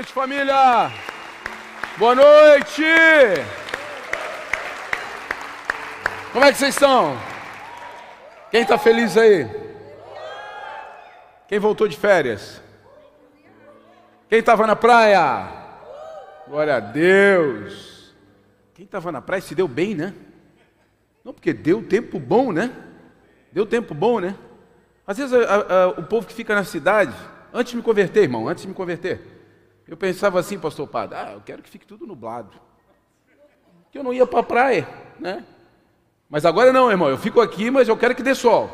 noite, família. Boa noite. Como é que vocês estão? Quem está feliz aí? Quem voltou de férias? Quem estava na praia? Glória a Deus. Quem estava na praia se deu bem, né? Não, porque deu tempo bom, né? Deu tempo bom, né? Às vezes a, a, o povo que fica na cidade, antes de me converter, irmão, antes de me converter, eu pensava assim, pastor Padre, ah, eu quero que fique tudo nublado. Que eu não ia para a praia, né? Mas agora não, irmão, eu fico aqui, mas eu quero que dê sol.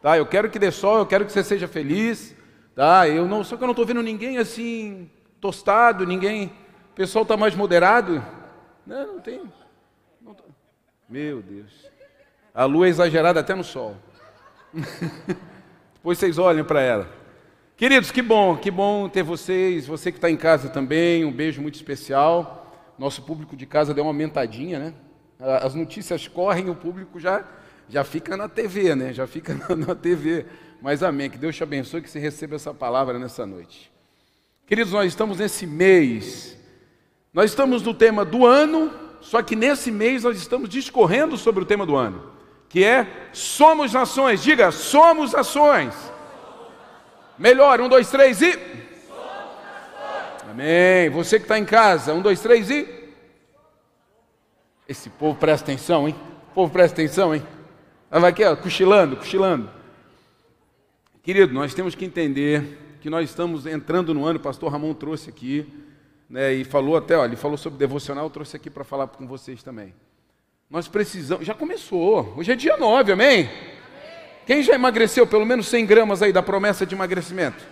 Tá? Eu quero que dê sol, eu quero que você seja feliz. Tá? Eu não, só que eu não estou vendo ninguém assim, tostado, ninguém. O pessoal está mais moderado. Não, não tem. Não tô... Meu Deus. A lua é exagerada até no sol. Depois vocês olhem para ela. Queridos, que bom, que bom ter vocês, você que está em casa também, um beijo muito especial. Nosso público de casa deu uma aumentadinha, né? As notícias correm, o público já, já fica na TV, né? Já fica na, na TV. Mas amém, que Deus te abençoe, que você receba essa palavra nessa noite. Queridos, nós estamos nesse mês, nós estamos no tema do ano, só que nesse mês nós estamos discorrendo sobre o tema do ano, que é Somos Nações. Diga, somos nações. Melhor, um, dois, três e. Amém. Você que está em casa, um, dois, três e. Esse povo presta atenção, hein? O povo presta atenção, hein? Vai aqui, ó, cochilando, cochilando. Querido, nós temos que entender que nós estamos entrando no ano, o pastor Ramon trouxe aqui, né, e falou até, ele falou sobre devocional, eu trouxe aqui para falar com vocês também. Nós precisamos, já começou, hoje é dia 9, amém? Quem já emagreceu pelo menos 100 gramas aí da promessa de emagrecimento?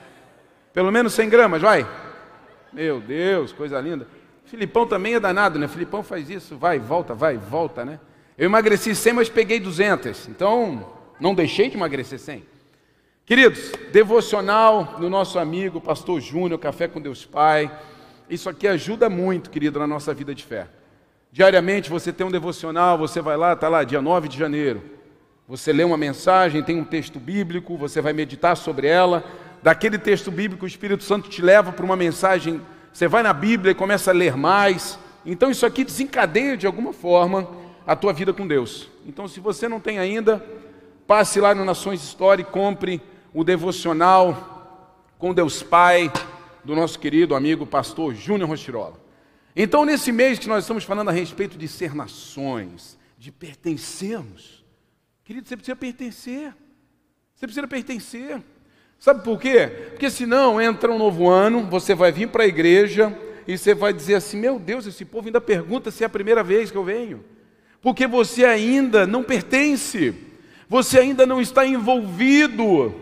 Pelo menos 100 gramas, vai. Meu Deus, coisa linda. Filipão também é danado, né? Filipão faz isso, vai, volta, vai, volta, né? Eu emagreci 100, mas peguei 200. Então, não deixei de emagrecer 100. Queridos, devocional do nosso amigo Pastor Júnior, Café com Deus Pai. Isso aqui ajuda muito, querido, na nossa vida de fé. Diariamente você tem um devocional, você vai lá, está lá, dia 9 de janeiro. Você lê uma mensagem, tem um texto bíblico, você vai meditar sobre ela. Daquele texto bíblico, o Espírito Santo te leva para uma mensagem. Você vai na Bíblia e começa a ler mais. Então, isso aqui desencadeia de alguma forma a tua vida com Deus. Então, se você não tem ainda, passe lá no Nações História e compre o devocional com Deus Pai do nosso querido amigo pastor Júnior Rochirola. Então, nesse mês que nós estamos falando a respeito de ser nações, de pertencermos, Querido, você precisa pertencer. Você precisa pertencer. Sabe por quê? Porque senão entra um novo ano, você vai vir para a igreja e você vai dizer assim: Meu Deus, esse povo ainda pergunta se é a primeira vez que eu venho. Porque você ainda não pertence, você ainda não está envolvido.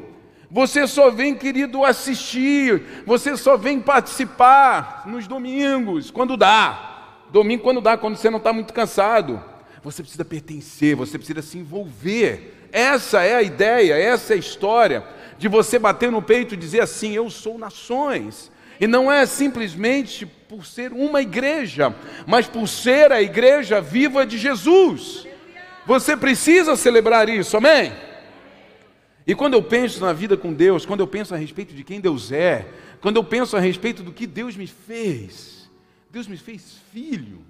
Você só vem, querido, assistir, você só vem participar nos domingos, quando dá. Domingo, quando dá, quando você não está muito cansado. Você precisa pertencer, você precisa se envolver. Essa é a ideia, essa é a história de você bater no peito e dizer assim: Eu sou nações. E não é simplesmente por ser uma igreja, mas por ser a igreja viva de Jesus. Você precisa celebrar isso, amém? E quando eu penso na vida com Deus, quando eu penso a respeito de quem Deus é, quando eu penso a respeito do que Deus me fez, Deus me fez filho.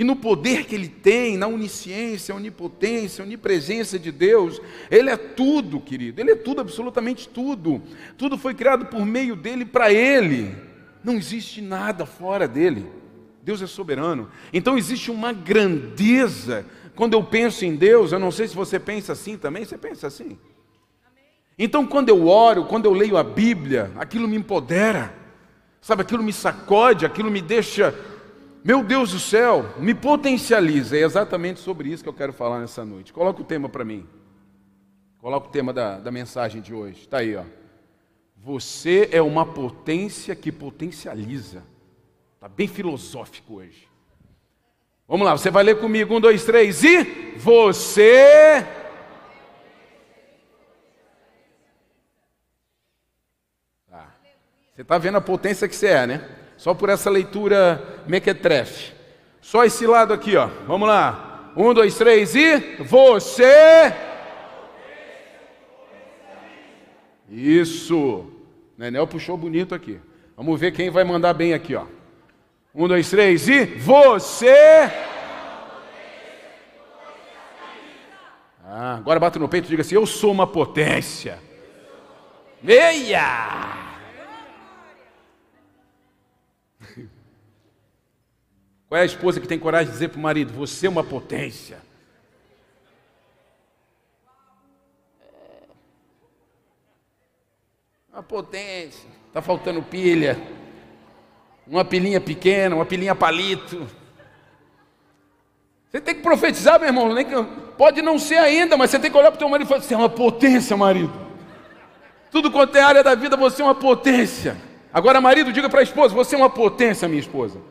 E no poder que ele tem, na onisciência, onipotência, onipresença de Deus, ele é tudo, querido. Ele é tudo, absolutamente tudo. Tudo foi criado por meio dele para ele. Não existe nada fora dele. Deus é soberano. Então existe uma grandeza. Quando eu penso em Deus, eu não sei se você pensa assim também, você pensa assim. Então quando eu oro, quando eu leio a Bíblia, aquilo me empodera. Sabe, aquilo me sacode, aquilo me deixa meu Deus do céu, me potencializa. É exatamente sobre isso que eu quero falar nessa noite. Coloca o tema para mim. Coloca o tema da, da mensagem de hoje. Está aí, ó. Você é uma potência que potencializa. Está bem filosófico hoje. Vamos lá, você vai ler comigo. Um, dois, três e. Você. Tá. Você está vendo a potência que você é, né? Só por essa leitura mequetrefe. Só esse lado aqui, ó. Vamos lá. Um, dois, três e. Você. Isso. Nenel puxou bonito aqui. Vamos ver quem vai mandar bem aqui, ó. Um, dois, três e você. Ah, agora bata no peito e diga assim: Eu sou uma potência. Meia! Qual é a esposa que tem coragem de dizer para o marido: Você é uma potência? Uma potência. Está faltando pilha. Uma pilinha pequena, uma pilinha palito. Você tem que profetizar, meu irmão. Pode não ser ainda, mas você tem que olhar para o teu marido e falar: Você é uma potência, marido. Tudo quanto é área da vida, você é uma potência. Agora, marido, diga para a esposa: Você é uma potência, minha esposa.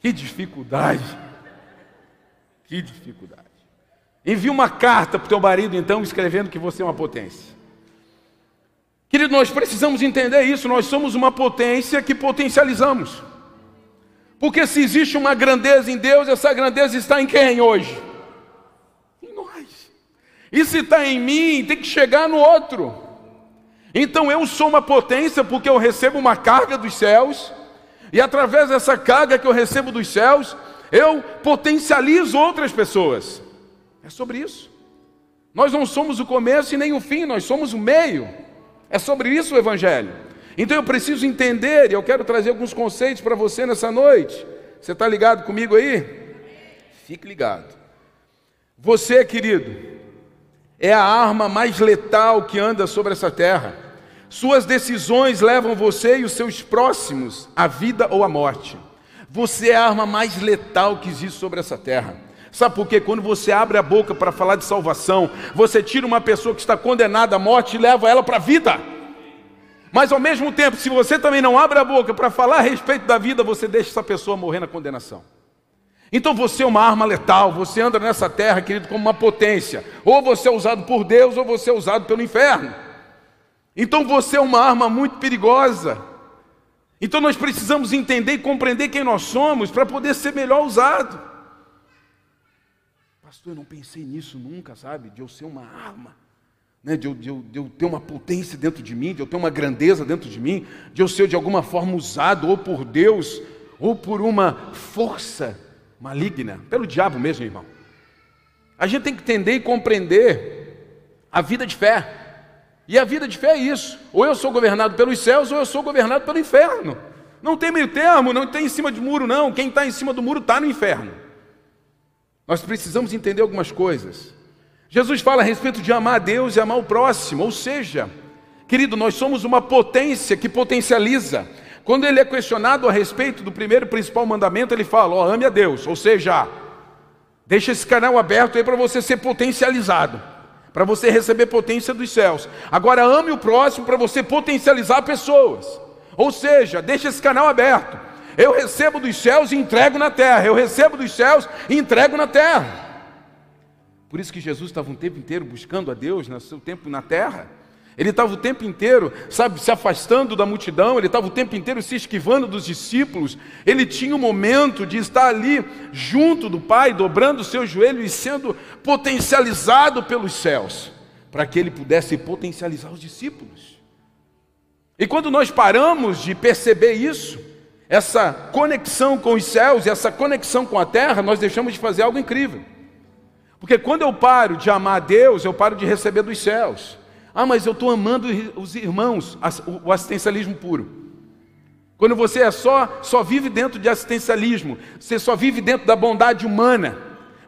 Que dificuldade. Que dificuldade. Envie uma carta para o teu marido, então, escrevendo que você é uma potência. Querido, nós precisamos entender isso. Nós somos uma potência que potencializamos. Porque se existe uma grandeza em Deus, essa grandeza está em quem hoje? Em nós. E se está em mim, tem que chegar no outro. Então eu sou uma potência porque eu recebo uma carga dos céus e através dessa carga que eu recebo dos céus, eu potencializo outras pessoas. É sobre isso. Nós não somos o começo e nem o fim, nós somos o meio. É sobre isso o Evangelho. Então eu preciso entender, e eu quero trazer alguns conceitos para você nessa noite. Você está ligado comigo aí? Fique ligado. Você, querido, é a arma mais letal que anda sobre essa terra. Suas decisões levam você e os seus próximos à vida ou à morte. Você é a arma mais letal que existe sobre essa terra. Sabe por quê? Quando você abre a boca para falar de salvação, você tira uma pessoa que está condenada à morte e leva ela para a vida. Mas ao mesmo tempo, se você também não abre a boca para falar a respeito da vida, você deixa essa pessoa morrer na condenação. Então você é uma arma letal, você anda nessa terra, querido, como uma potência. Ou você é usado por Deus, ou você é usado pelo inferno. Então você é uma arma muito perigosa. Então nós precisamos entender e compreender quem nós somos para poder ser melhor usado. Pastor, eu não pensei nisso nunca, sabe? De eu ser uma arma, né? de, eu, de, eu, de eu ter uma potência dentro de mim, de eu ter uma grandeza dentro de mim, de eu ser de alguma forma usado ou por Deus ou por uma força maligna, pelo diabo mesmo, irmão. A gente tem que entender e compreender a vida de fé. E a vida de fé é isso. Ou eu sou governado pelos céus, ou eu sou governado pelo inferno. Não tem meio termo, não tem em cima de muro, não. Quem está em cima do muro está no inferno. Nós precisamos entender algumas coisas. Jesus fala a respeito de amar a Deus e amar o próximo, ou seja, querido, nós somos uma potência que potencializa. Quando ele é questionado a respeito do primeiro principal mandamento, ele fala: ó, ame a Deus, ou seja, deixa esse canal aberto aí para você ser potencializado para você receber potência dos céus. Agora ame o próximo para você potencializar pessoas. Ou seja, deixa esse canal aberto. Eu recebo dos céus e entrego na terra. Eu recebo dos céus e entrego na terra. Por isso que Jesus estava um tempo inteiro buscando a Deus no seu tempo na terra. Ele estava o tempo inteiro, sabe, se afastando da multidão, ele estava o tempo inteiro se esquivando dos discípulos. Ele tinha um momento de estar ali junto do Pai, dobrando o seu joelho e sendo potencializado pelos céus, para que ele pudesse potencializar os discípulos. E quando nós paramos de perceber isso, essa conexão com os céus e essa conexão com a terra, nós deixamos de fazer algo incrível. Porque quando eu paro de amar a Deus, eu paro de receber dos céus. Ah, mas eu estou amando os irmãos, o assistencialismo puro. Quando você é só, só vive dentro de assistencialismo, você só vive dentro da bondade humana,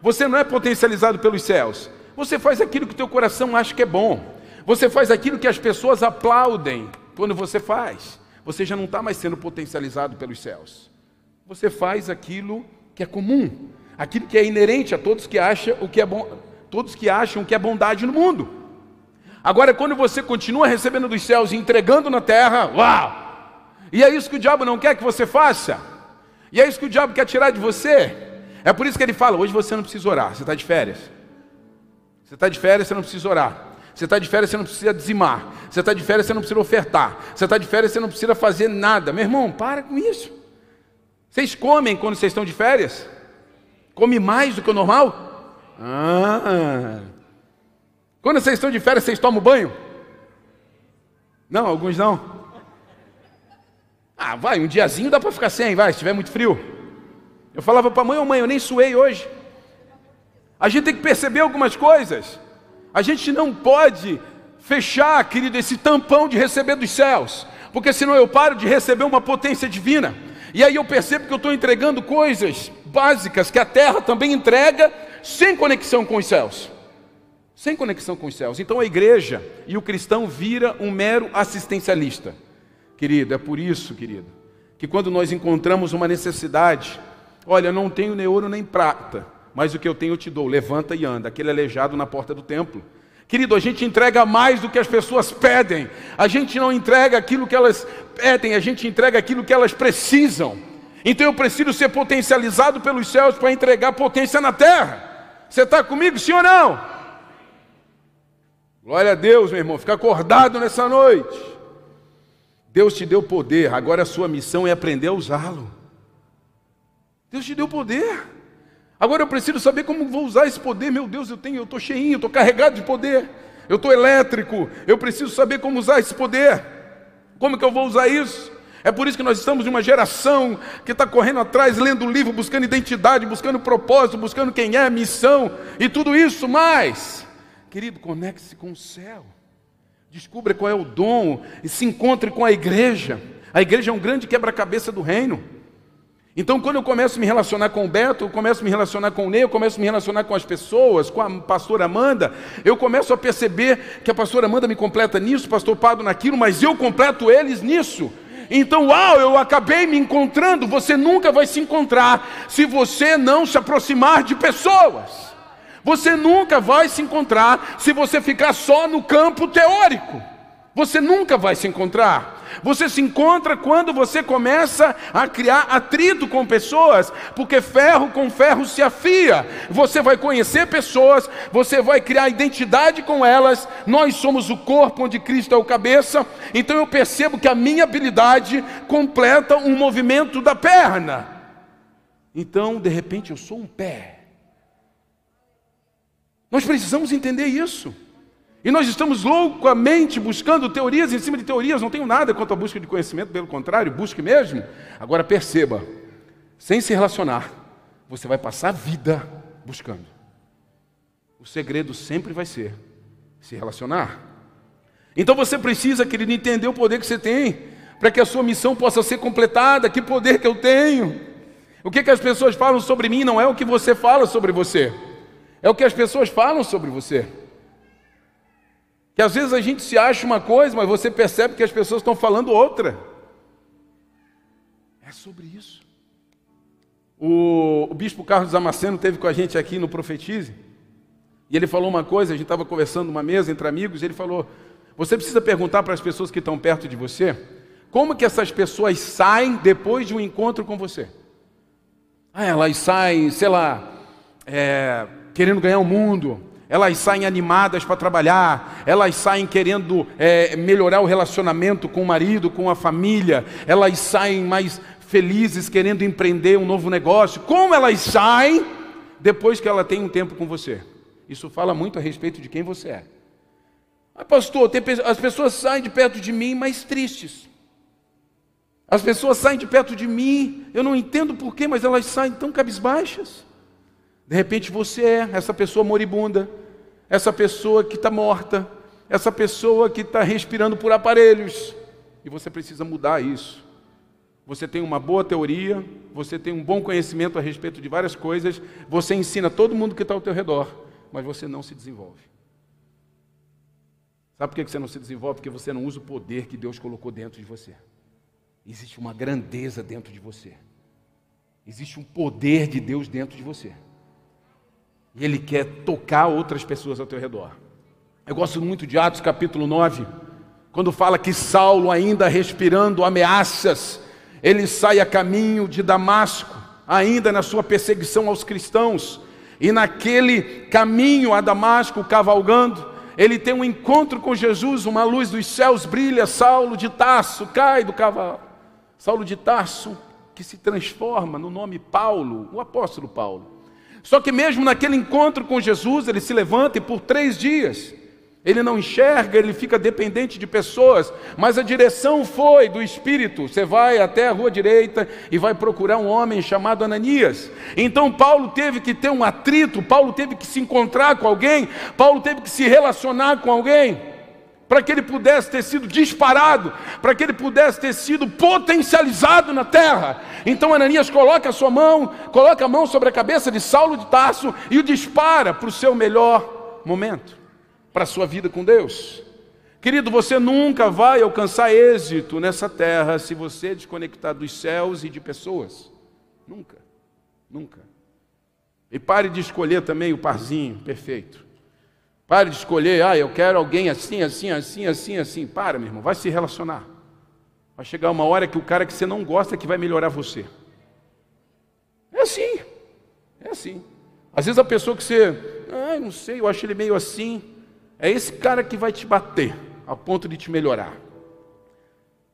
você não é potencializado pelos céus. Você faz aquilo que o teu coração acha que é bom. Você faz aquilo que as pessoas aplaudem quando você faz. Você já não está mais sendo potencializado pelos céus. Você faz aquilo que é comum, aquilo que é inerente a todos que acham o que é bom, todos que acham que é bondade no mundo. Agora, quando você continua recebendo dos céus e entregando na terra, uau! E é isso que o diabo não quer que você faça. E é isso que o diabo quer tirar de você. É por isso que ele fala: hoje você não precisa orar, você está de férias. Você está de férias, você não precisa orar. Você está de férias, você não precisa dizimar. Você está de férias, você não precisa ofertar. Você está de férias, você não precisa fazer nada. Meu irmão, para com isso. Vocês comem quando vocês estão de férias? Come mais do que o normal? Ah, quando vocês estão de férias, vocês tomam banho? Não, alguns não. Ah, vai, um diazinho dá para ficar sem, vai, se tiver muito frio. Eu falava para a mãe, ô oh, mãe, eu nem suei hoje. A gente tem que perceber algumas coisas. A gente não pode fechar, querido, esse tampão de receber dos céus, porque senão eu paro de receber uma potência divina. E aí eu percebo que eu estou entregando coisas básicas que a terra também entrega, sem conexão com os céus. Sem conexão com os céus. Então a igreja e o cristão vira um mero assistencialista. Querido, é por isso, querido, que quando nós encontramos uma necessidade, olha, eu não tenho nem ouro nem prata, mas o que eu tenho eu te dou, levanta e anda, aquele aleijado na porta do templo. Querido, a gente entrega mais do que as pessoas pedem, a gente não entrega aquilo que elas pedem, a gente entrega aquilo que elas precisam. Então eu preciso ser potencializado pelos céus para entregar potência na terra. Você está comigo, sim ou não? Glória a Deus, meu irmão, fica acordado nessa noite. Deus te deu poder, agora a sua missão é aprender a usá-lo. Deus te deu poder. Agora eu preciso saber como vou usar esse poder. Meu Deus, eu tenho, eu estou cheinho, estou carregado de poder. Eu estou elétrico. Eu preciso saber como usar esse poder. Como que eu vou usar isso? É por isso que nós estamos em uma geração que está correndo atrás, lendo livro, buscando identidade, buscando propósito, buscando quem é, missão e tudo isso. Mas, querido, conecte-se com o céu. Descubra qual é o dom e se encontre com a igreja. A igreja é um grande quebra-cabeça do reino. Então, quando eu começo a me relacionar com o Beto, eu começo a me relacionar com o Ney, eu começo a me relacionar com as pessoas, com a pastora Amanda, eu começo a perceber que a pastora Amanda me completa nisso, pastor Pado naquilo, mas eu completo eles nisso. Então, uau, eu acabei me encontrando. Você nunca vai se encontrar se você não se aproximar de pessoas. Você nunca vai se encontrar se você ficar só no campo teórico. Você nunca vai se encontrar. Você se encontra quando você começa a criar atrito com pessoas, porque ferro com ferro se afia. Você vai conhecer pessoas, você vai criar identidade com elas. Nós somos o corpo onde Cristo é o cabeça. Então eu percebo que a minha habilidade completa um movimento da perna. Então, de repente, eu sou um pé. Nós precisamos entender isso. E nós estamos loucamente buscando teorias em cima de teorias. Não tenho nada contra a busca de conhecimento, pelo contrário, busque mesmo. Agora perceba: sem se relacionar, você vai passar a vida buscando. O segredo sempre vai ser se relacionar. Então você precisa, querido, entender o poder que você tem, para que a sua missão possa ser completada. Que poder que eu tenho? O que, que as pessoas falam sobre mim não é o que você fala sobre você. É o que as pessoas falam sobre você. Que às vezes a gente se acha uma coisa, mas você percebe que as pessoas estão falando outra. É sobre isso. O, o bispo Carlos Damasceno teve com a gente aqui no Profetize, e ele falou uma coisa, a gente estava conversando numa mesa entre amigos, ele falou: você precisa perguntar para as pessoas que estão perto de você, como que essas pessoas saem depois de um encontro com você? Ah, elas saem, sei lá, é, querendo ganhar o mundo, elas saem animadas para trabalhar, elas saem querendo é, melhorar o relacionamento com o marido, com a família, elas saem mais felizes querendo empreender um novo negócio. Como elas saem depois que ela tem um tempo com você? Isso fala muito a respeito de quem você é. Mas, pastor, tem, as pessoas saem de perto de mim mais tristes. As pessoas saem de perto de mim, eu não entendo porquê, mas elas saem tão cabisbaixas. De repente você é essa pessoa moribunda, essa pessoa que está morta, essa pessoa que está respirando por aparelhos. E você precisa mudar isso. Você tem uma boa teoria, você tem um bom conhecimento a respeito de várias coisas, você ensina todo mundo que está ao teu redor, mas você não se desenvolve. Sabe por que você não se desenvolve? Porque você não usa o poder que Deus colocou dentro de você. Existe uma grandeza dentro de você. Existe um poder de Deus dentro de você. E ele quer tocar outras pessoas ao teu redor. Eu gosto muito de Atos capítulo 9, quando fala que Saulo, ainda respirando ameaças, ele sai a caminho de Damasco, ainda na sua perseguição aos cristãos, e naquele caminho a Damasco, cavalgando, ele tem um encontro com Jesus, uma luz dos céus brilha, Saulo de Tarso cai do cavalo. Saulo de Tarso que se transforma no nome Paulo, o apóstolo Paulo. Só que mesmo naquele encontro com Jesus, ele se levanta e por três dias Ele não enxerga, ele fica dependente de pessoas, mas a direção foi do Espírito. Você vai até a rua direita e vai procurar um homem chamado Ananias. Então Paulo teve que ter um atrito, Paulo teve que se encontrar com alguém, Paulo teve que se relacionar com alguém, para que ele pudesse ter sido disparado, para que ele pudesse ter sido potencializado na terra. Então Ananias coloca a sua mão, coloca a mão sobre a cabeça de Saulo de Tarso e o dispara para o seu melhor momento para a sua vida com Deus. Querido, você nunca vai alcançar êxito nessa terra se você desconectar dos céus e de pessoas. Nunca, nunca. E pare de escolher também o parzinho perfeito. Pare de escolher, ah, eu quero alguém assim, assim, assim, assim, assim. Para, meu irmão, vai se relacionar. Vai chegar uma hora que o cara que você não gosta é que vai melhorar você. É assim, é assim. Às vezes a pessoa que você, ah, não sei, eu acho ele meio assim. É esse cara que vai te bater, a ponto de te melhorar.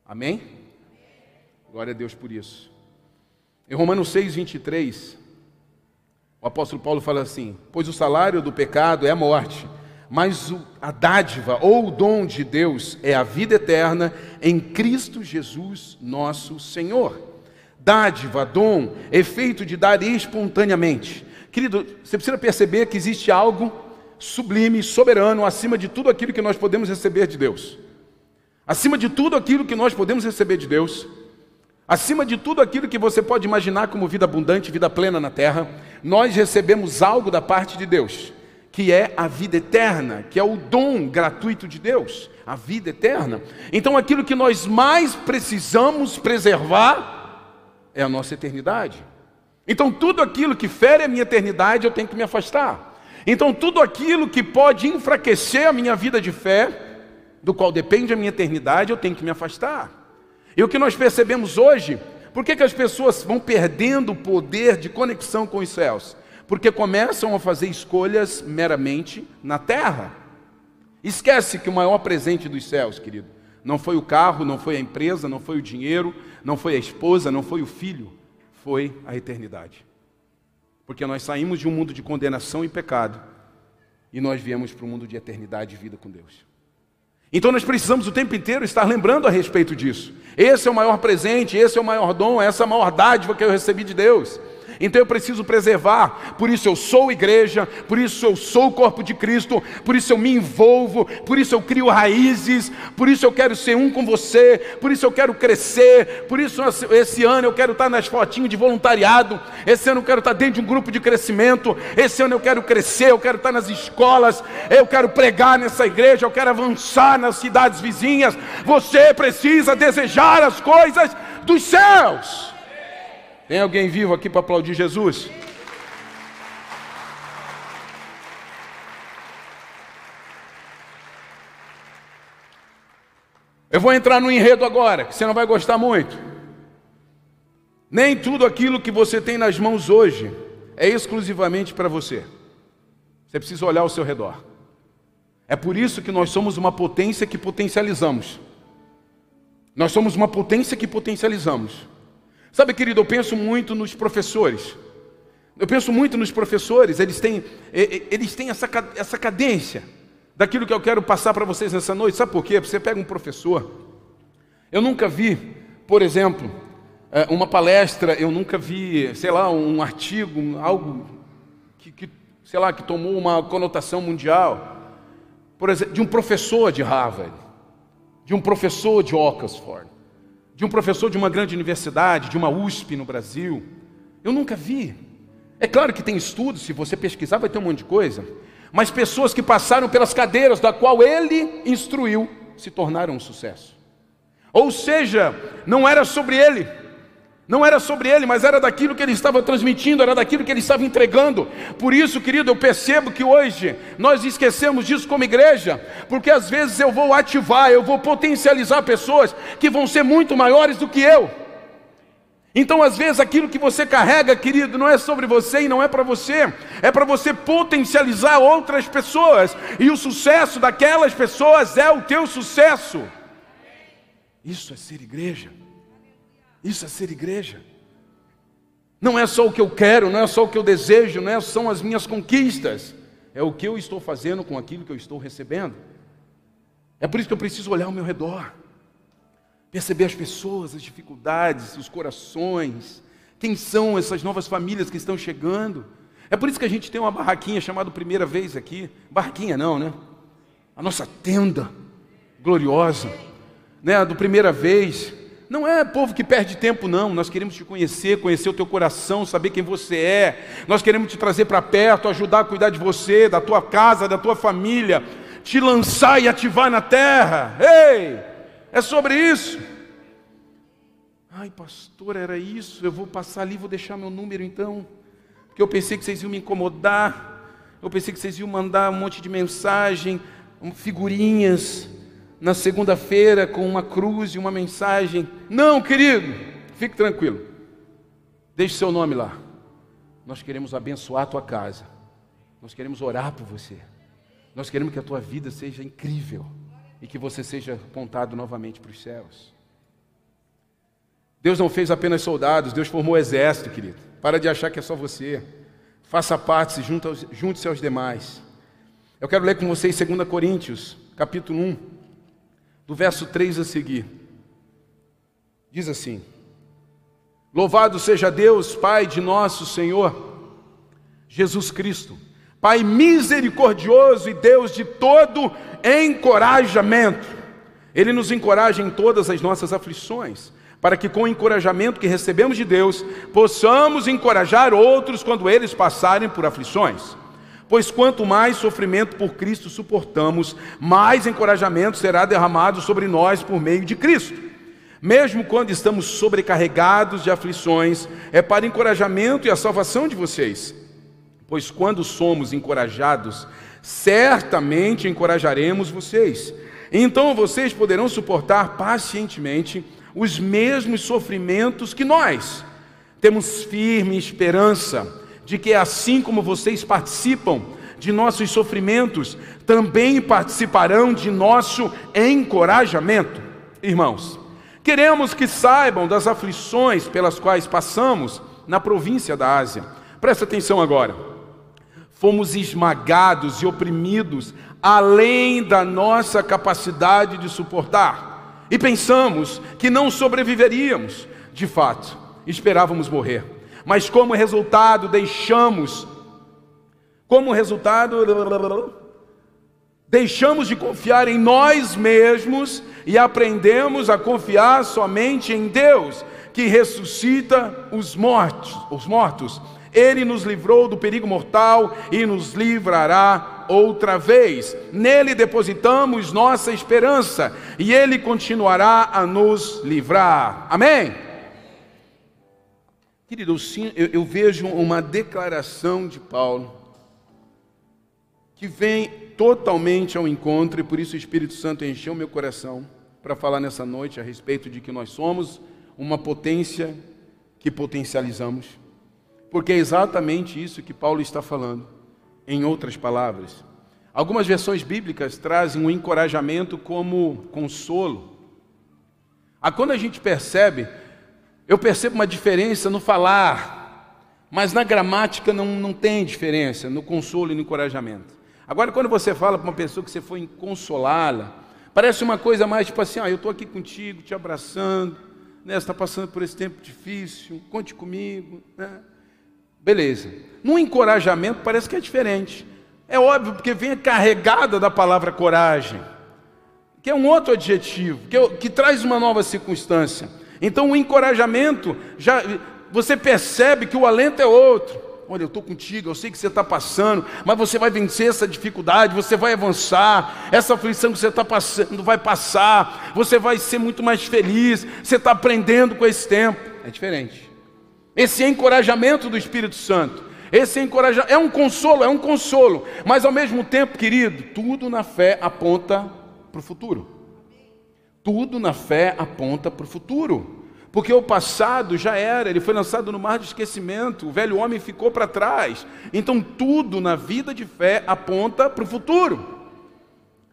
Amém? Glória a Deus por isso. Em Romanos 6, 23, o apóstolo Paulo fala assim: Pois o salário do pecado é a morte, mas a dádiva ou o dom de Deus é a vida eterna em Cristo Jesus, nosso Senhor. Dádiva, dom, efeito de dar espontaneamente. Querido, você precisa perceber que existe algo sublime, soberano, acima de tudo aquilo que nós podemos receber de Deus. Acima de tudo aquilo que nós podemos receber de Deus. Acima de tudo aquilo que você pode imaginar como vida abundante, vida plena na terra, nós recebemos algo da parte de Deus, que é a vida eterna, que é o dom gratuito de Deus, a vida eterna. Então aquilo que nós mais precisamos preservar é a nossa eternidade. Então tudo aquilo que fere a minha eternidade eu tenho que me afastar. Então, tudo aquilo que pode enfraquecer a minha vida de fé, do qual depende a minha eternidade, eu tenho que me afastar. E o que nós percebemos hoje, por que, que as pessoas vão perdendo o poder de conexão com os céus? Porque começam a fazer escolhas meramente na terra. Esquece que o maior presente dos céus, querido, não foi o carro, não foi a empresa, não foi o dinheiro, não foi a esposa, não foi o filho, foi a eternidade. Porque nós saímos de um mundo de condenação e pecado e nós viemos para um mundo de eternidade e vida com Deus. Então nós precisamos o tempo inteiro estar lembrando a respeito disso. Esse é o maior presente, esse é o maior dom, essa é a maior dádiva que eu recebi de Deus. Então eu preciso preservar, por isso eu sou igreja, por isso eu sou o corpo de Cristo, por isso eu me envolvo, por isso eu crio raízes, por isso eu quero ser um com você, por isso eu quero crescer, por isso esse ano eu quero estar nas fotinhas de voluntariado, esse ano eu quero estar dentro de um grupo de crescimento, esse ano eu quero crescer, eu quero estar nas escolas, eu quero pregar nessa igreja, eu quero avançar nas cidades vizinhas. Você precisa desejar as coisas dos céus. Tem alguém vivo aqui para aplaudir Jesus? Eu vou entrar no enredo agora, que você não vai gostar muito. Nem tudo aquilo que você tem nas mãos hoje é exclusivamente para você. Você precisa olhar ao seu redor. É por isso que nós somos uma potência que potencializamos. Nós somos uma potência que potencializamos. Sabe, querido, eu penso muito nos professores. Eu penso muito nos professores, eles têm, eles têm essa, essa cadência daquilo que eu quero passar para vocês nessa noite. Sabe por quê? Você pega um professor. Eu nunca vi, por exemplo, é, uma palestra, eu nunca vi, sei lá, um artigo, algo que, que sei lá, que tomou uma conotação mundial. Por exemplo, de um professor de Harvard, de um professor de Oxford de um professor de uma grande universidade, de uma USP no Brasil. Eu nunca vi. É claro que tem estudos, se você pesquisar vai ter um monte de coisa. Mas pessoas que passaram pelas cadeiras da qual ele instruiu se tornaram um sucesso. Ou seja, não era sobre ele, não era sobre ele, mas era daquilo que ele estava transmitindo, era daquilo que ele estava entregando. Por isso, querido, eu percebo que hoje nós esquecemos disso como igreja, porque às vezes eu vou ativar, eu vou potencializar pessoas que vão ser muito maiores do que eu. Então, às vezes, aquilo que você carrega, querido, não é sobre você e não é para você, é para você potencializar outras pessoas, e o sucesso daquelas pessoas é o teu sucesso. Isso é ser igreja. Isso é ser igreja. Não é só o que eu quero, não é só o que eu desejo, não é, são as minhas conquistas. É o que eu estou fazendo com aquilo que eu estou recebendo. É por isso que eu preciso olhar ao meu redor, perceber as pessoas, as dificuldades, os corações, quem são essas novas famílias que estão chegando. É por isso que a gente tem uma barraquinha chamada Primeira Vez aqui. Barraquinha não, né? A nossa tenda gloriosa, né? Do Primeira Vez. Não é povo que perde tempo, não. Nós queremos te conhecer, conhecer o teu coração, saber quem você é. Nós queremos te trazer para perto, ajudar a cuidar de você, da tua casa, da tua família te lançar e ativar na terra. Ei, é sobre isso. Ai, pastor, era isso. Eu vou passar ali, vou deixar meu número então. Porque eu pensei que vocês iam me incomodar. Eu pensei que vocês iam mandar um monte de mensagem, figurinhas na segunda-feira com uma cruz e uma mensagem. Não, querido, fique tranquilo. Deixe seu nome lá. Nós queremos abençoar a tua casa. Nós queremos orar por você. Nós queremos que a tua vida seja incrível e que você seja apontado novamente para os céus. Deus não fez apenas soldados, Deus formou exército, querido. Para de achar que é só você. Faça parte, junte-se aos demais. Eu quero ler com vocês 2 Coríntios, capítulo 1, do verso 3 a seguir. Diz assim: Louvado seja Deus, Pai de nosso Senhor Jesus Cristo Pai misericordioso e Deus de todo encorajamento. Ele nos encoraja em todas as nossas aflições, para que com o encorajamento que recebemos de Deus, possamos encorajar outros quando eles passarem por aflições. Pois quanto mais sofrimento por Cristo suportamos, mais encorajamento será derramado sobre nós por meio de Cristo. Mesmo quando estamos sobrecarregados de aflições, é para encorajamento e a salvação de vocês pois quando somos encorajados, certamente encorajaremos vocês. Então vocês poderão suportar pacientemente os mesmos sofrimentos que nós. Temos firme esperança de que, assim como vocês participam de nossos sofrimentos, também participarão de nosso encorajamento. Irmãos, queremos que saibam das aflições pelas quais passamos na província da Ásia. Presta atenção agora fomos esmagados e oprimidos além da nossa capacidade de suportar. E pensamos que não sobreviveríamos. De fato, esperávamos morrer. Mas como resultado, deixamos como resultado, deixamos de confiar em nós mesmos e aprendemos a confiar somente em Deus, que ressuscita os mortos, os mortos ele nos livrou do perigo mortal e nos livrará outra vez. Nele depositamos nossa esperança e ele continuará a nos livrar. Amém? Querido, eu, eu vejo uma declaração de Paulo que vem totalmente ao encontro, e por isso o Espírito Santo encheu meu coração para falar nessa noite a respeito de que nós somos uma potência que potencializamos. Porque é exatamente isso que Paulo está falando, em outras palavras. Algumas versões bíblicas trazem o um encorajamento como consolo. Ah, quando a gente percebe, eu percebo uma diferença no falar, mas na gramática não, não tem diferença, no consolo e no encorajamento. Agora, quando você fala para uma pessoa que você foi consolá-la, parece uma coisa mais tipo assim: ah, eu estou aqui contigo, te abraçando, né, está passando por esse tempo difícil, conte comigo. Né? Beleza. No encorajamento parece que é diferente. É óbvio, porque vem carregada da palavra coragem, que é um outro adjetivo, que, que traz uma nova circunstância. Então o encorajamento, já você percebe que o alento é outro. Olha, eu estou contigo, eu sei que você está passando, mas você vai vencer essa dificuldade, você vai avançar, essa aflição que você está passando vai passar, você vai ser muito mais feliz, você está aprendendo com esse tempo. É diferente. Esse encorajamento do Espírito Santo. Esse encorajamento é um consolo, é um consolo, mas ao mesmo tempo, querido, tudo na fé aponta para o futuro. Tudo na fé aponta para o futuro. Porque o passado já era, ele foi lançado no mar de esquecimento, o velho homem ficou para trás. Então tudo na vida de fé aponta para o futuro.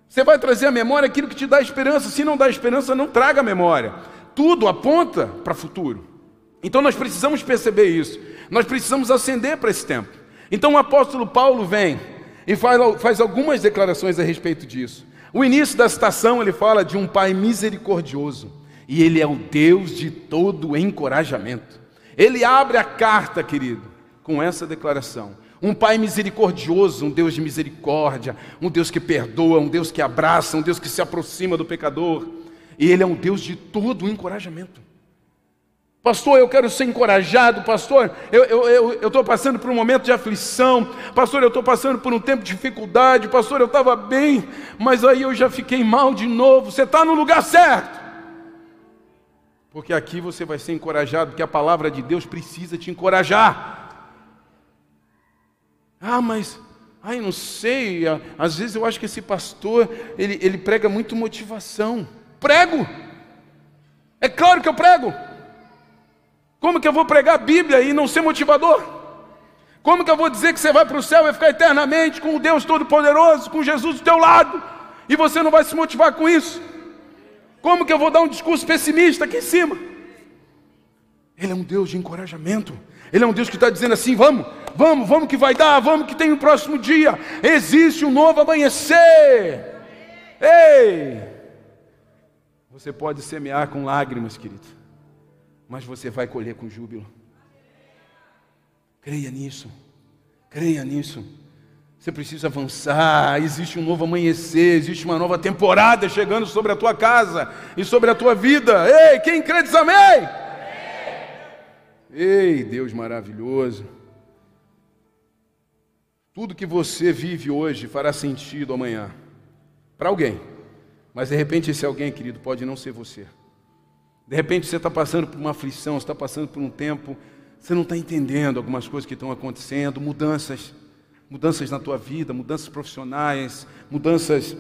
Você vai trazer à memória aquilo que te dá esperança. Se não dá esperança, não traga a memória. Tudo aponta para o futuro. Então nós precisamos perceber isso. Nós precisamos ascender para esse tempo. Então o apóstolo Paulo vem e faz, faz algumas declarações a respeito disso. O início da citação ele fala de um pai misericordioso, e ele é o Deus de todo encorajamento. Ele abre a carta, querido, com essa declaração: um pai misericordioso, um Deus de misericórdia, um Deus que perdoa, um Deus que abraça, um Deus que se aproxima do pecador. E Ele é um Deus de todo encorajamento. Pastor, eu quero ser encorajado. Pastor, eu estou passando por um momento de aflição. Pastor, eu estou passando por um tempo de dificuldade. Pastor, eu estava bem, mas aí eu já fiquei mal de novo. Você está no lugar certo. Porque aqui você vai ser encorajado, porque a palavra de Deus precisa te encorajar. Ah, mas, ai, não sei, às vezes eu acho que esse pastor, ele, ele prega muito motivação. Prego! É claro que eu prego. Como que eu vou pregar a Bíblia e não ser motivador? Como que eu vou dizer que você vai para o céu e ficar eternamente com o Deus Todo-Poderoso, com Jesus do teu lado, e você não vai se motivar com isso? Como que eu vou dar um discurso pessimista aqui em cima? Ele é um Deus de encorajamento. Ele é um Deus que está dizendo assim: vamos, vamos, vamos que vai dar, vamos que tem um próximo dia. Existe um novo amanhecer. Ei! Você pode semear com lágrimas, querido, mas você vai colher com júbilo. Creia nisso, creia nisso. Você precisa avançar, existe um novo amanhecer, existe uma nova temporada chegando sobre a tua casa e sobre a tua vida. Ei, quem crê diz amém. Ei, Deus maravilhoso. Tudo que você vive hoje fará sentido amanhã. Para alguém. Mas de repente esse alguém, querido, pode não ser você. De repente você está passando por uma aflição, está passando por um tempo, você não está entendendo algumas coisas que estão acontecendo, mudanças, mudanças na tua vida, mudanças profissionais, mudanças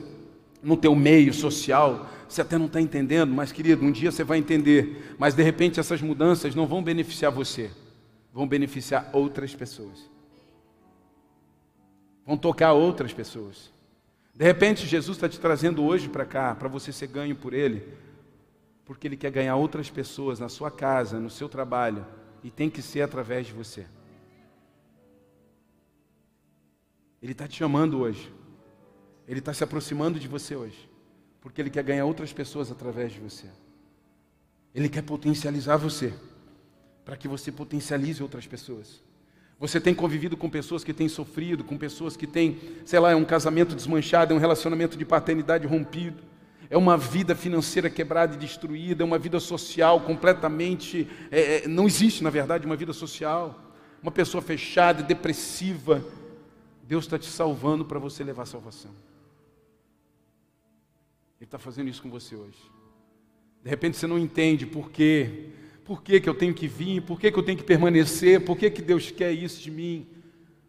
no teu meio social, você até não está entendendo, mas querido, um dia você vai entender. Mas de repente essas mudanças não vão beneficiar você, vão beneficiar outras pessoas. Vão tocar outras pessoas. De repente Jesus está te trazendo hoje para cá, para você ser ganho por Ele, porque Ele quer ganhar outras pessoas na sua casa, no seu trabalho, e tem que ser através de você. Ele está te chamando hoje. Ele está se aproximando de você hoje, porque Ele quer ganhar outras pessoas através de você. Ele quer potencializar você, para que você potencialize outras pessoas. Você tem convivido com pessoas que têm sofrido, com pessoas que têm, sei lá, é um casamento desmanchado, é um relacionamento de paternidade rompido, é uma vida financeira quebrada e destruída, é uma vida social completamente. É, é não existe, na verdade, uma vida social. Uma pessoa fechada, depressiva. Deus está te salvando para você levar salvação. Ele está fazendo isso com você hoje. De repente você não entende por quê. Por que, que eu tenho que vir? Por que, que eu tenho que permanecer? Por que, que Deus quer isso de mim?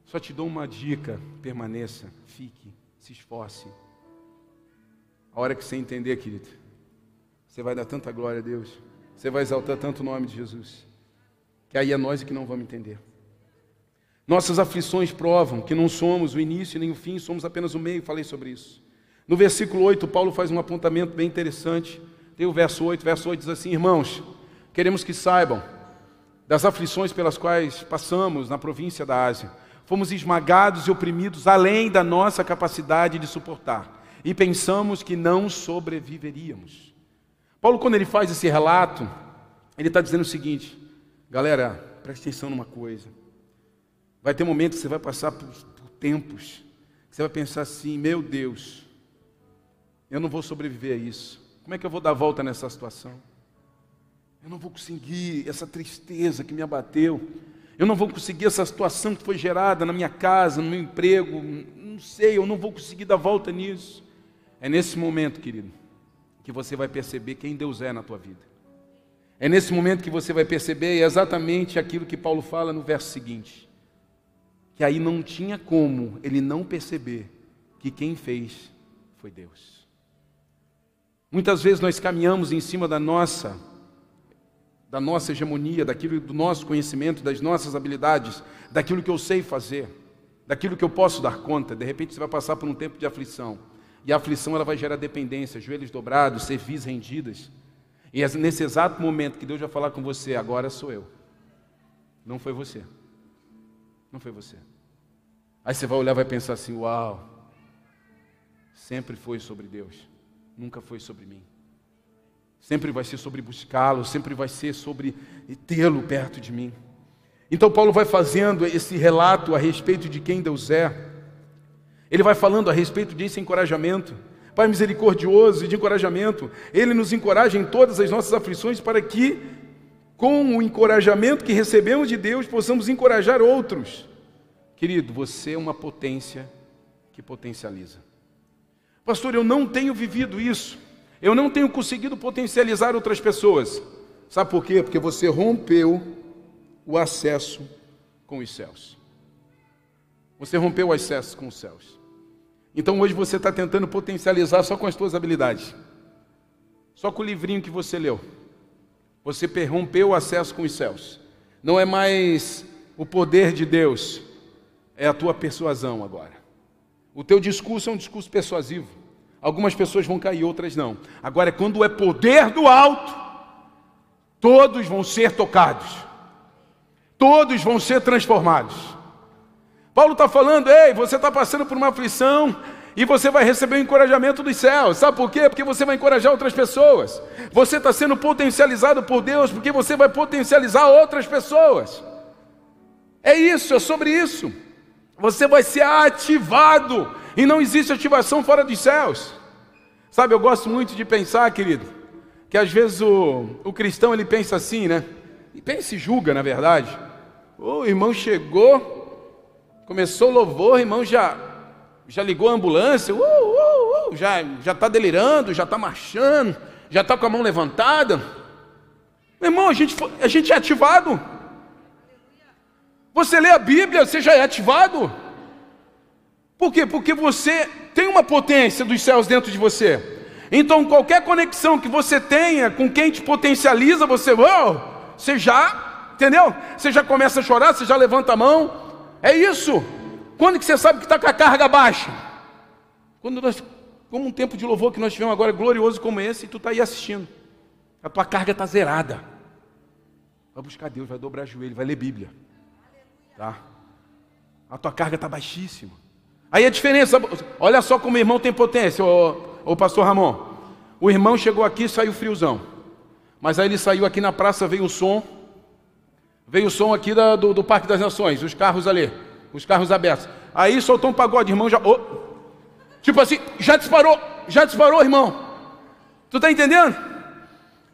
Só te dou uma dica: permaneça, fique, se esforce. A hora que você entender, querido, você vai dar tanta glória a Deus, você vai exaltar tanto o nome de Jesus, que aí é nós que não vamos entender. Nossas aflições provam que não somos o início nem o fim, somos apenas o meio, falei sobre isso. No versículo 8, Paulo faz um apontamento bem interessante. Tem o verso 8, verso 8 diz assim: Irmãos, queremos que saibam das aflições pelas quais passamos na província da Ásia. Fomos esmagados e oprimidos além da nossa capacidade de suportar, e pensamos que não sobreviveríamos. Paulo, quando ele faz esse relato, ele está dizendo o seguinte: galera, preste atenção numa coisa. Vai ter momentos que você vai passar por, por tempos, que você vai pensar assim: meu Deus, eu não vou sobreviver a isso. Como é que eu vou dar volta nessa situação? Eu não vou conseguir essa tristeza que me abateu. Eu não vou conseguir essa situação que foi gerada na minha casa, no meu emprego. Não sei, eu não vou conseguir dar volta nisso. É nesse momento, querido, que você vai perceber quem Deus é na tua vida. É nesse momento que você vai perceber exatamente aquilo que Paulo fala no verso seguinte. Que aí não tinha como ele não perceber que quem fez foi Deus. Muitas vezes nós caminhamos em cima da nossa da nossa hegemonia, daquilo do nosso conhecimento, das nossas habilidades, daquilo que eu sei fazer, daquilo que eu posso dar conta. De repente você vai passar por um tempo de aflição. E a aflição ela vai gerar dependência, joelhos dobrados, servis rendidas. E é nesse exato momento que Deus vai falar com você, agora sou eu. Não foi você. Não foi você. Aí você vai olhar e vai pensar assim: uau, sempre foi sobre Deus, nunca foi sobre mim. Sempre vai ser sobre buscá-lo, sempre vai ser sobre tê-lo perto de mim. Então, Paulo vai fazendo esse relato a respeito de quem Deus é. Ele vai falando a respeito desse encorajamento. Pai misericordioso e de encorajamento, Ele nos encoraja em todas as nossas aflições para que, com o encorajamento que recebemos de Deus, possamos encorajar outros. Querido, você é uma potência que potencializa. Pastor, eu não tenho vivido isso. Eu não tenho conseguido potencializar outras pessoas. Sabe por quê? Porque você rompeu o acesso com os céus. Você rompeu o acesso com os céus. Então hoje você está tentando potencializar só com as suas habilidades. Só com o livrinho que você leu. Você rompeu o acesso com os céus. Não é mais o poder de Deus, é a tua persuasão agora. O teu discurso é um discurso persuasivo. Algumas pessoas vão cair, outras não. Agora, quando é poder do alto, todos vão ser tocados todos vão ser transformados. Paulo está falando, ei, você está passando por uma aflição e você vai receber o encorajamento dos céus. Sabe por quê? Porque você vai encorajar outras pessoas. Você está sendo potencializado por Deus porque você vai potencializar outras pessoas. É isso, é sobre isso. Você vai ser ativado e não existe ativação fora dos céus. Sabe, eu gosto muito de pensar, querido, que às vezes o, o cristão ele pensa assim, né? E pensa e julga, na verdade. O irmão chegou, começou o louvor, irmão já, já ligou a ambulância, uh, uh, uh, já está delirando, já está marchando, já está com a mão levantada. Meu irmão, a gente, a gente é ativado. Você lê a Bíblia, você já é ativado. Por quê? Porque você tem uma potência dos céus dentro de você. Então, qualquer conexão que você tenha com quem te potencializa, você, oh, você já, entendeu? Você já começa a chorar, você já levanta a mão. É isso. Quando que você sabe que está com a carga baixa? Quando nós, como um tempo de louvor que nós tivemos agora, glorioso como esse, e tu está aí assistindo. A tua carga está zerada. Vai buscar Deus, vai dobrar joelho, vai ler Bíblia. Tá? A tua carga está baixíssima. Aí a diferença, olha só como o irmão tem potência, ô pastor Ramon. O irmão chegou aqui e saiu friozão. Mas aí ele saiu aqui na praça, veio o som. Veio o som aqui da, do, do, Parque das Nações, os carros ali, os carros abertos. Aí soltou um pagode, irmão, já. Oh, tipo assim, já disparou, já disparou, irmão. Tu tá entendendo?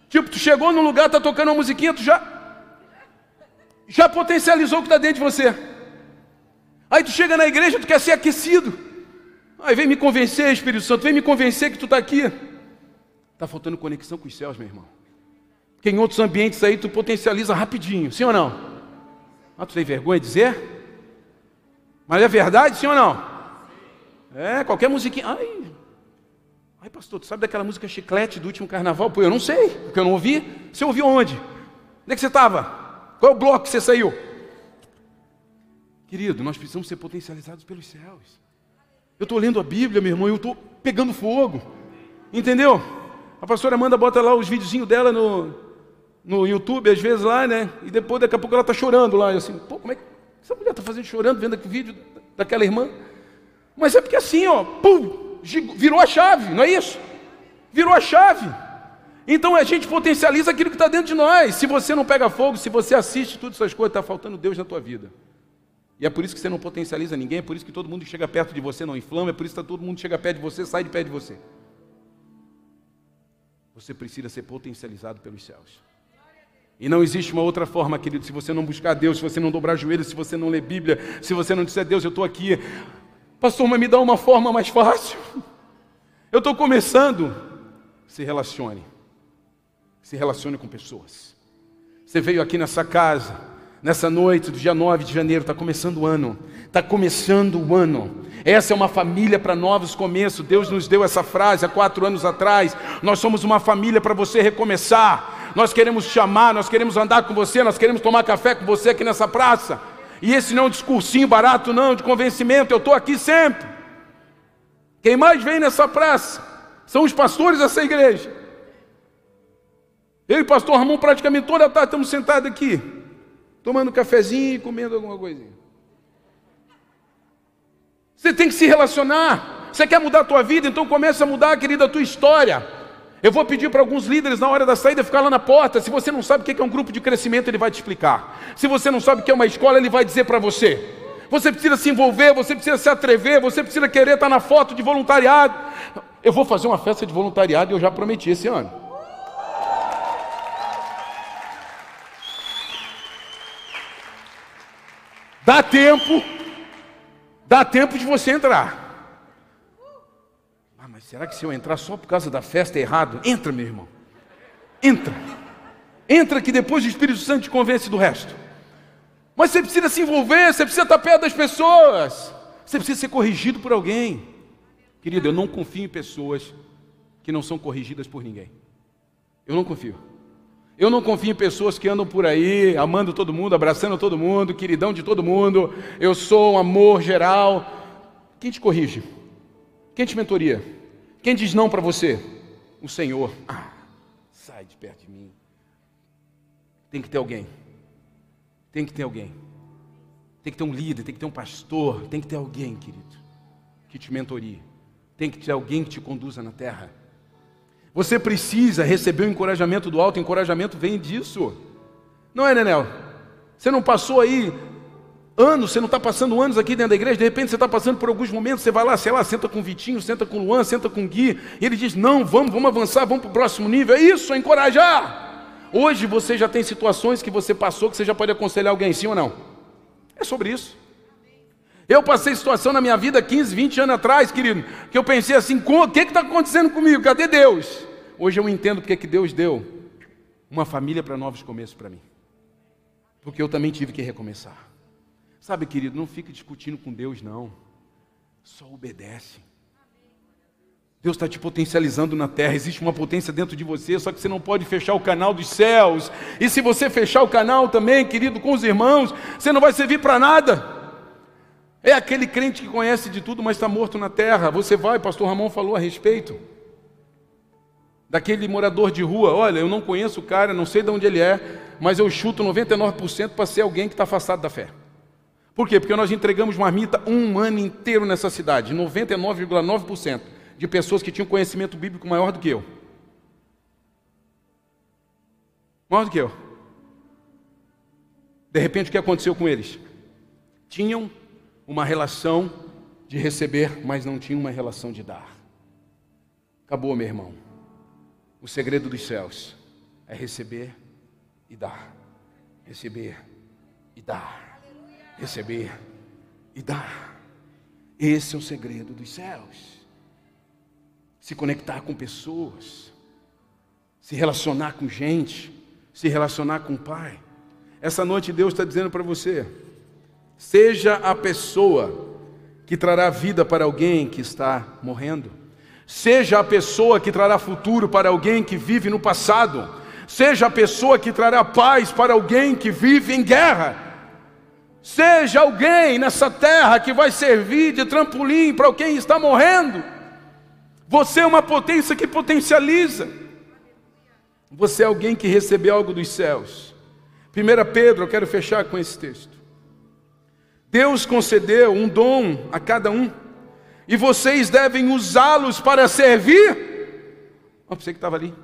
Tipo, tu chegou num lugar, tá tocando uma musiquinha, tu já. Já potencializou o que está dentro de você. Aí tu chega na igreja, tu quer ser aquecido. Aí vem me convencer, Espírito Santo, vem me convencer que tu está aqui. Está faltando conexão com os céus, meu irmão. Porque em outros ambientes aí tu potencializa rapidinho, sim ou não? Ah, tu tem vergonha de dizer? Mas é verdade, sim ou não? É, qualquer musiquinha. Ai, ai pastor, tu sabe daquela música chiclete do último carnaval? Pô, eu não sei, porque eu não ouvi. Você ouviu onde? Onde é que você estava? Qual é o bloco que você saiu? Querido, nós precisamos ser potencializados pelos céus. Eu estou lendo a Bíblia, meu irmão, e eu estou pegando fogo. Entendeu? A pastora Amanda bota lá os videozinhos dela no, no YouTube, às vezes lá, né? E depois, daqui a pouco, ela está chorando lá. E assim, pô, como é que essa mulher está fazendo chorando, vendo aquele vídeo daquela irmã? Mas é porque assim, ó, pum, virou a chave, não é isso? Virou a chave. Então a gente potencializa aquilo que está dentro de nós. Se você não pega fogo, se você assiste todas essas coisas, está faltando Deus na tua vida. E é por isso que você não potencializa ninguém, é por isso que todo mundo chega perto de você não inflama, é por isso que todo mundo chega perto de você, sai de perto de você. Você precisa ser potencializado pelos céus. E não existe uma outra forma, querido, se você não buscar Deus, se você não dobrar joelhos, se você não ler Bíblia, se você não disser, Deus, eu estou aqui. Pastor, mas me dá uma forma mais fácil. Eu estou começando. Se relacione. Se relacione com pessoas. Você veio aqui nessa casa, nessa noite do dia 9 de janeiro, está começando o ano. Está começando o ano. Essa é uma família para novos começos. Deus nos deu essa frase há quatro anos atrás. Nós somos uma família para você recomeçar nós queremos chamar, nós queremos andar com você, nós queremos tomar café com você aqui nessa praça. E esse não é um discursinho barato, não, de convencimento, eu estou aqui sempre. Quem mais vem nessa praça são os pastores dessa igreja. Eu e o pastor Ramon praticamente toda tarde estamos sentados aqui, tomando um cafezinho e comendo alguma coisinha. Você tem que se relacionar. Você quer mudar a tua vida? Então começa a mudar, querida, a tua história. Eu vou pedir para alguns líderes na hora da saída ficar lá na porta. Se você não sabe o que é um grupo de crescimento, ele vai te explicar. Se você não sabe o que é uma escola, ele vai dizer para você. Você precisa se envolver, você precisa se atrever, você precisa querer estar na foto de voluntariado. Eu vou fazer uma festa de voluntariado e eu já prometi esse ano. Dá tempo, dá tempo de você entrar. Será que se eu entrar só por causa da festa é errado? Entra, meu irmão. Entra. Entra que depois o Espírito Santo te convence do resto. Mas você precisa se envolver, você precisa estar perto das pessoas. Você precisa ser corrigido por alguém. Querido, eu não confio em pessoas que não são corrigidas por ninguém. Eu não confio. Eu não confio em pessoas que andam por aí, amando todo mundo, abraçando todo mundo, queridão de todo mundo. Eu sou um amor geral. Quem te corrige? Quem te mentoria? Quem diz não para você? O Senhor. Ah, sai de perto de mim. Tem que ter alguém. Tem que ter alguém. Tem que ter um líder, tem que ter um pastor, tem que ter alguém, querido, que te mentorie. Tem que ter alguém que te conduza na terra. Você precisa receber o encorajamento do alto, o encorajamento vem disso. Não é, Nenel? Você não passou aí anos, você não está passando anos aqui dentro da igreja, de repente você está passando por alguns momentos, você vai lá, sei lá, senta com o Vitinho, senta com o Luan, senta com o Gui, e ele diz: Não, vamos, vamos avançar, vamos para o próximo nível. É isso, é encorajar. Hoje você já tem situações que você passou que você já pode aconselhar alguém, sim ou não? É sobre isso. Eu passei situação na minha vida 15, 20 anos atrás, querido, que eu pensei assim: o que está acontecendo comigo? Cadê Deus? Hoje eu entendo porque que Deus deu uma família para novos começos para mim. Porque eu também tive que recomeçar. Sabe, querido, não fique discutindo com Deus, não. Só obedece. Deus está te potencializando na terra, existe uma potência dentro de você, só que você não pode fechar o canal dos céus. E se você fechar o canal também, querido, com os irmãos, você não vai servir para nada. É aquele crente que conhece de tudo, mas está morto na terra. Você vai, pastor Ramon falou a respeito. Daquele morador de rua, olha, eu não conheço o cara, não sei de onde ele é, mas eu chuto 99% para ser alguém que está afastado da fé. Por quê? Porque nós entregamos marmita um ano inteiro nessa cidade, 99,9% de pessoas que tinham conhecimento bíblico maior do que eu. Maior do que eu. De repente, o que aconteceu com eles? Tinham uma relação de receber, mas não tinha uma relação de dar. Acabou, meu irmão. O segredo dos céus é receber e dar. Receber e dar. Receber e dar. Esse é o segredo dos céus. Se conectar com pessoas, se relacionar com gente, se relacionar com o Pai. Essa noite Deus está dizendo para você: Seja a pessoa que trará vida para alguém que está morrendo. Seja a pessoa que trará futuro para alguém que vive no passado. Seja a pessoa que trará paz para alguém que vive em guerra. Seja alguém nessa terra que vai servir de trampolim para quem está morrendo. Você é uma potência que potencializa. Você é alguém que recebeu algo dos céus. 1 Pedro, eu quero fechar com esse texto. Deus concedeu um dom a cada um, e vocês devem usá-los para servir. Ó, você que estava ali.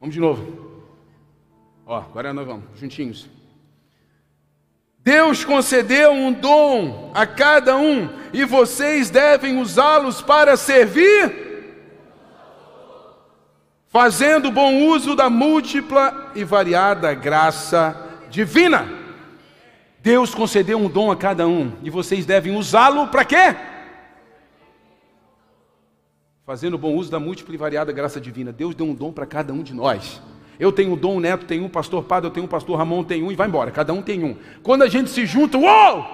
Vamos de novo. Ó, agora nós vamos, juntinhos. Deus concedeu um dom a cada um, e vocês devem usá-los para servir, fazendo bom uso da múltipla e variada graça divina. Deus concedeu um dom a cada um e vocês devem usá-lo para quê? Fazendo bom uso da múltipla e variada graça divina. Deus deu um dom para cada um de nós. Eu tenho um dom, Neto tem um, pastor Padre eu tenho um, pastor Ramon tem um e vai embora. Cada um tem um. Quando a gente se junta, uou!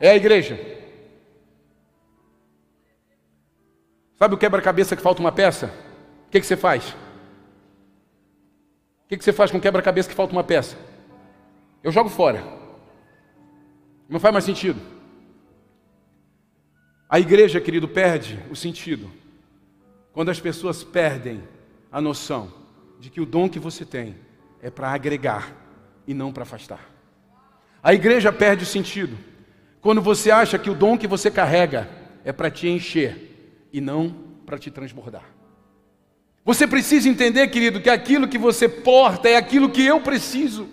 É a igreja. Sabe o quebra-cabeça que falta uma peça? O que, que você faz? O que, que você faz com quebra-cabeça que falta uma peça? Eu jogo fora. Não faz mais sentido. A igreja, querido, perde o sentido quando as pessoas perdem a noção de que o dom que você tem é para agregar e não para afastar. A igreja perde o sentido quando você acha que o dom que você carrega é para te encher e não para te transbordar. Você precisa entender, querido, que aquilo que você porta é aquilo que eu preciso.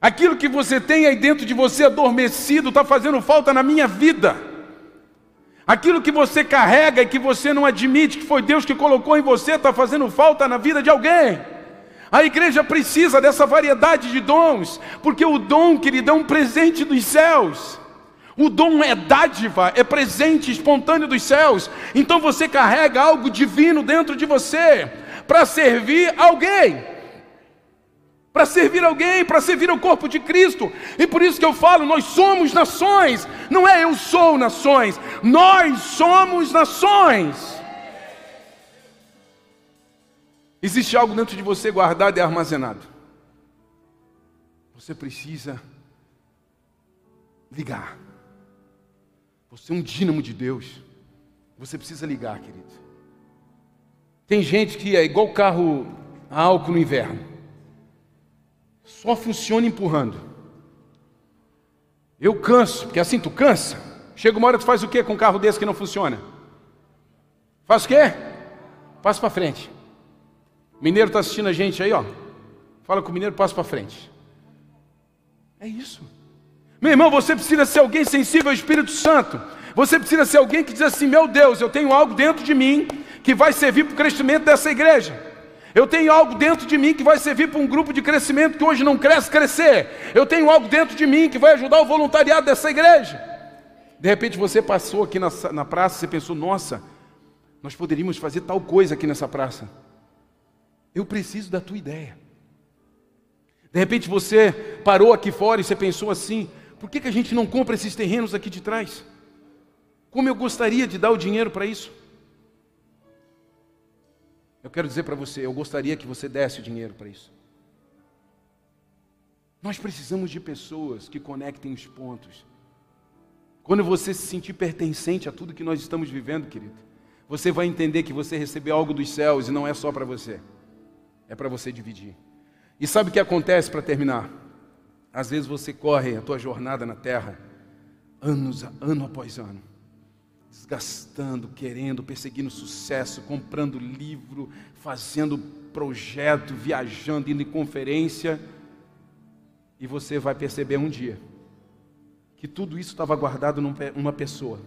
Aquilo que você tem aí dentro de você adormecido está fazendo falta na minha vida. Aquilo que você carrega e que você não admite que foi Deus que colocou em você está fazendo falta na vida de alguém. A igreja precisa dessa variedade de dons, porque o dom, querido, é um presente dos céus. O dom é dádiva, é presente espontâneo dos céus. Então você carrega algo divino dentro de você para servir alguém. Para servir alguém, para servir o corpo de Cristo. E por isso que eu falo, nós somos nações. Não é eu sou nações, nós somos nações. Existe algo dentro de você guardado e armazenado. Você precisa ligar. Você é um dínamo de Deus. Você precisa ligar, querido. Tem gente que é igual carro a álcool no inverno. Só funciona empurrando. Eu canso, porque assim tu cansa. Chega uma hora tu faz o quê com um carro desse que não funciona? Faz o quê? Passa para frente. Mineiro está assistindo a gente aí, ó. Fala com o mineiro, passa para frente. É isso. Meu irmão, você precisa ser alguém sensível ao Espírito Santo. Você precisa ser alguém que diz assim: Meu Deus, eu tenho algo dentro de mim que vai servir para o crescimento dessa igreja. Eu tenho algo dentro de mim que vai servir para um grupo de crescimento que hoje não cresce, crescer. Eu tenho algo dentro de mim que vai ajudar o voluntariado dessa igreja. De repente você passou aqui na, na praça e pensou: Nossa, nós poderíamos fazer tal coisa aqui nessa praça. Eu preciso da tua ideia. De repente você parou aqui fora e você pensou assim: por que, que a gente não compra esses terrenos aqui de trás? Como eu gostaria de dar o dinheiro para isso? Eu quero dizer para você, eu gostaria que você desse o dinheiro para isso. Nós precisamos de pessoas que conectem os pontos. Quando você se sentir pertencente a tudo que nós estamos vivendo, querido, você vai entender que você recebeu algo dos céus e não é só para você, é para você dividir. E sabe o que acontece para terminar? Às vezes você corre a tua jornada na terra, anos, ano após ano, desgastando, querendo, perseguindo sucesso, comprando livro, fazendo projeto, viajando, indo em conferência, e você vai perceber um dia que tudo isso estava guardado numa pessoa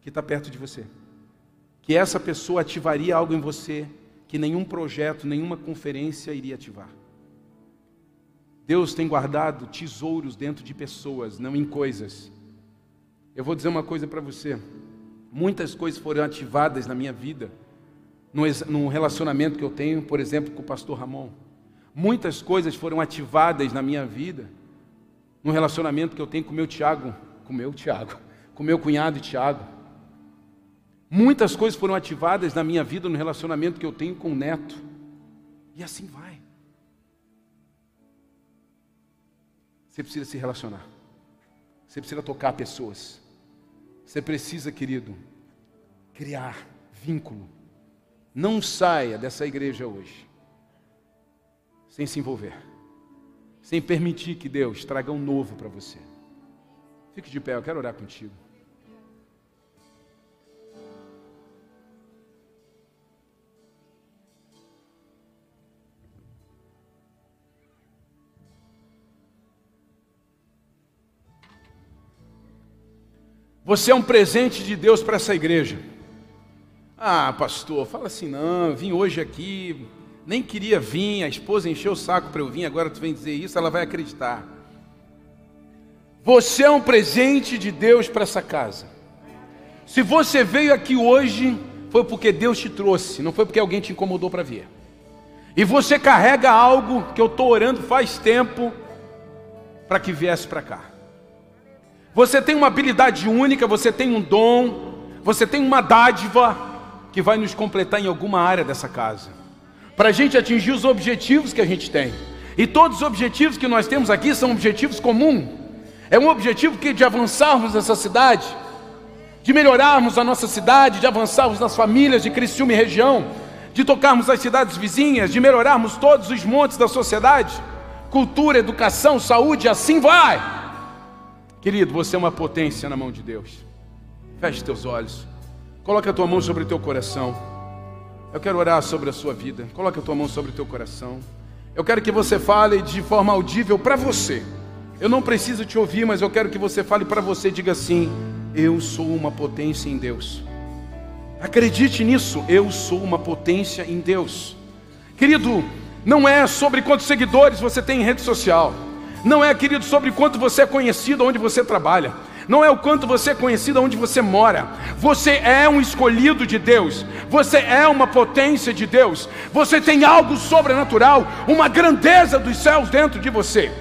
que está perto de você, que essa pessoa ativaria algo em você que nenhum projeto, nenhuma conferência iria ativar. Deus tem guardado tesouros dentro de pessoas, não em coisas. Eu vou dizer uma coisa para você. Muitas coisas foram ativadas na minha vida, no relacionamento que eu tenho, por exemplo, com o pastor Ramon. Muitas coisas foram ativadas na minha vida, no relacionamento que eu tenho com meu Tiago, com meu Tiago, com meu cunhado Tiago. Muitas coisas foram ativadas na minha vida, no relacionamento que eu tenho com o neto. E assim vai. Você precisa se relacionar. Você precisa tocar pessoas. Você precisa, querido, criar vínculo. Não saia dessa igreja hoje sem se envolver, sem permitir que Deus traga um novo para você. Fique de pé, eu quero orar contigo. Você é um presente de Deus para essa igreja. Ah, pastor, fala assim, não, vim hoje aqui, nem queria vir, a esposa encheu o saco para eu vir, agora tu vem dizer isso, ela vai acreditar. Você é um presente de Deus para essa casa. Se você veio aqui hoje, foi porque Deus te trouxe, não foi porque alguém te incomodou para vir. E você carrega algo que eu estou orando faz tempo para que viesse para cá. Você tem uma habilidade única, você tem um dom, você tem uma dádiva que vai nos completar em alguma área dessa casa, para a gente atingir os objetivos que a gente tem. E todos os objetivos que nós temos aqui são objetivos comuns. É um objetivo que de avançarmos nessa cidade, de melhorarmos a nossa cidade, de avançarmos nas famílias de Criciúma e região, de tocarmos as cidades vizinhas, de melhorarmos todos os montes da sociedade, cultura, educação, saúde, assim vai Querido, você é uma potência na mão de Deus. Feche teus olhos. Coloque a tua mão sobre o teu coração. Eu quero orar sobre a sua vida. Coloque a tua mão sobre o teu coração. Eu quero que você fale de forma audível para você. Eu não preciso te ouvir, mas eu quero que você fale para você, diga assim: Eu sou uma potência em Deus. Acredite nisso, eu sou uma potência em Deus. Querido, não é sobre quantos seguidores você tem em rede social. Não é, querido, sobre quanto você é conhecido onde você trabalha. Não é o quanto você é conhecido onde você mora. Você é um escolhido de Deus. Você é uma potência de Deus. Você tem algo sobrenatural, uma grandeza dos céus dentro de você.